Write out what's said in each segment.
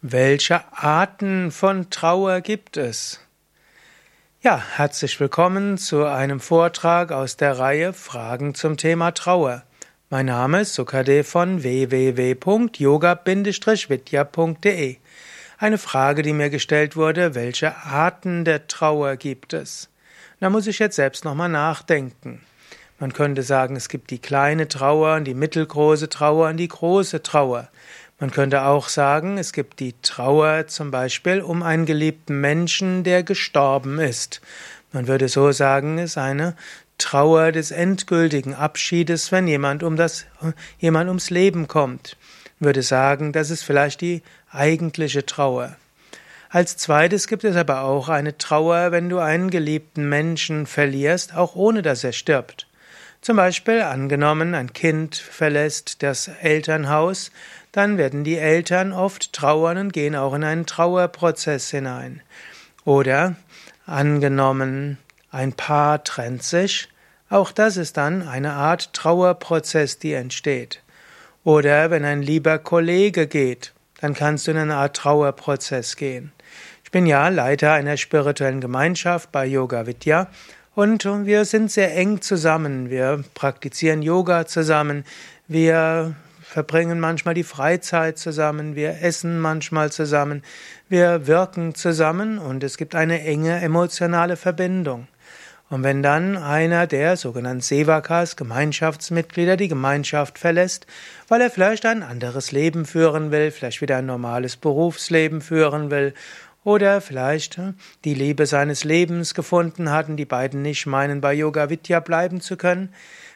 Welche Arten von Trauer gibt es? Ja, herzlich willkommen zu einem Vortrag aus der Reihe Fragen zum Thema Trauer. Mein Name ist Sukade von www.yoga-vidya.de. Eine Frage, die mir gestellt wurde, welche Arten der Trauer gibt es? Da muss ich jetzt selbst nochmal nachdenken. Man könnte sagen, es gibt die kleine Trauer, die mittelgroße Trauer und die große Trauer. Man könnte auch sagen, es gibt die Trauer zum Beispiel um einen geliebten Menschen, der gestorben ist. Man würde so sagen, es ist eine Trauer des endgültigen Abschiedes, wenn jemand um das, jemand ums Leben kommt. Man würde sagen, das ist vielleicht die eigentliche Trauer. Als zweites gibt es aber auch eine Trauer, wenn du einen geliebten Menschen verlierst, auch ohne dass er stirbt. Zum Beispiel angenommen, ein Kind verlässt das Elternhaus, dann werden die Eltern oft trauern und gehen auch in einen Trauerprozess hinein. Oder angenommen, ein Paar trennt sich, auch das ist dann eine Art Trauerprozess, die entsteht. Oder wenn ein lieber Kollege geht, dann kannst du in eine Art Trauerprozess gehen. Ich bin ja Leiter einer spirituellen Gemeinschaft bei Yoga Vidya und wir sind sehr eng zusammen. Wir praktizieren Yoga zusammen. Wir verbringen manchmal die Freizeit zusammen. Wir essen manchmal zusammen. Wir wirken zusammen und es gibt eine enge emotionale Verbindung. Und wenn dann einer der sogenannten Sevakas, Gemeinschaftsmitglieder, die Gemeinschaft verlässt, weil er vielleicht ein anderes Leben führen will, vielleicht wieder ein normales Berufsleben führen will oder vielleicht hm, die Liebe seines Lebens gefunden hat und die beiden nicht meinen, bei Yoga Vidya bleiben zu können.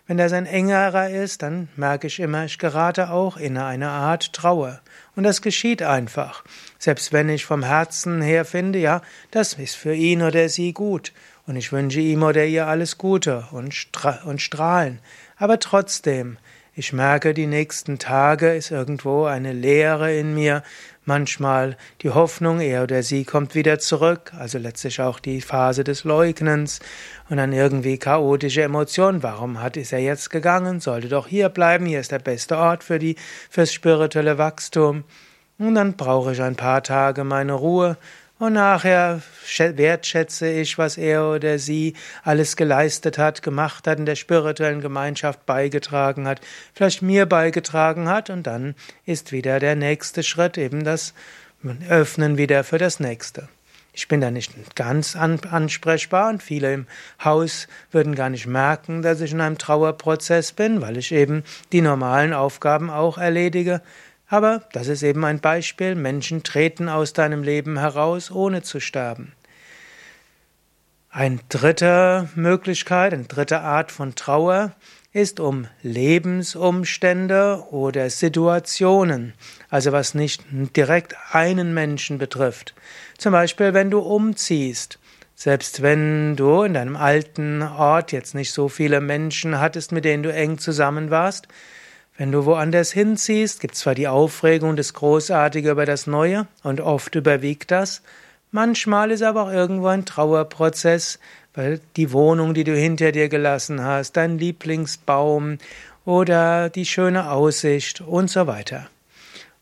Wenn das ein engerer ist, dann merke ich immer, ich gerate auch in eine Art Trauer. Und das geschieht einfach. Selbst wenn ich vom Herzen her finde, ja, das ist für ihn oder sie gut. Und ich wünsche ihm oder ihr alles Gute und, stra und Strahlen. Aber trotzdem, ich merke, die nächsten Tage ist irgendwo eine Leere in mir, manchmal die Hoffnung, er oder sie kommt wieder zurück, also letztlich auch die Phase des Leugnens und dann irgendwie chaotische Emotionen. Warum hat, ist er jetzt gegangen? Sollte doch hier bleiben, hier ist der beste Ort für die, fürs spirituelle Wachstum. Und dann brauche ich ein paar Tage meine Ruhe und nachher wertschätze ich, was er oder sie alles geleistet hat, gemacht hat, in der spirituellen Gemeinschaft beigetragen hat, vielleicht mir beigetragen hat. Und dann ist wieder der nächste Schritt eben das Öffnen wieder für das nächste. Ich bin da nicht ganz ansprechbar und viele im Haus würden gar nicht merken, dass ich in einem Trauerprozess bin, weil ich eben die normalen Aufgaben auch erledige. Aber das ist eben ein Beispiel, Menschen treten aus deinem Leben heraus, ohne zu sterben. Eine dritte Möglichkeit, eine dritte Art von Trauer ist um Lebensumstände oder Situationen, also was nicht direkt einen Menschen betrifft. Zum Beispiel, wenn du umziehst. Selbst wenn du in deinem alten Ort jetzt nicht so viele Menschen hattest, mit denen du eng zusammen warst, wenn du woanders hinziehst, gibt zwar die Aufregung des Großartige über das Neue und oft überwiegt das, manchmal ist aber auch irgendwo ein Trauerprozess, weil die Wohnung, die du hinter dir gelassen hast, dein Lieblingsbaum oder die schöne Aussicht und so weiter.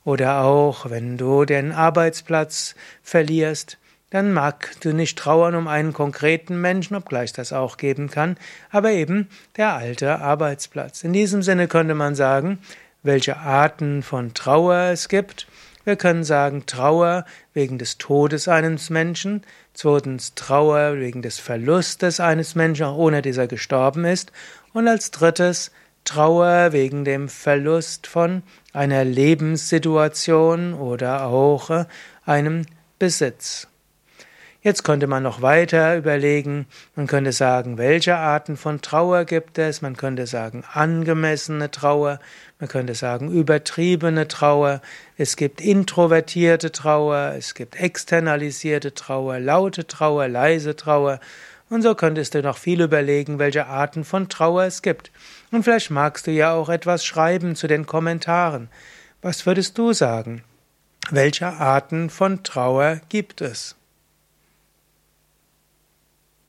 Oder auch, wenn du den Arbeitsplatz verlierst, dann mag du nicht trauern um einen konkreten Menschen, obgleich das auch geben kann, aber eben der alte Arbeitsplatz. In diesem Sinne könnte man sagen, welche Arten von Trauer es gibt. Wir können sagen Trauer wegen des Todes eines Menschen, zweitens Trauer wegen des Verlustes eines Menschen, auch ohne dieser gestorben ist, und als drittes Trauer wegen dem Verlust von einer Lebenssituation oder auch einem Besitz. Jetzt könnte man noch weiter überlegen, man könnte sagen, welche Arten von Trauer gibt es, man könnte sagen angemessene Trauer, man könnte sagen übertriebene Trauer, es gibt introvertierte Trauer, es gibt externalisierte Trauer, laute Trauer, leise Trauer, und so könntest du noch viel überlegen, welche Arten von Trauer es gibt. Und vielleicht magst du ja auch etwas schreiben zu den Kommentaren. Was würdest du sagen? Welche Arten von Trauer gibt es?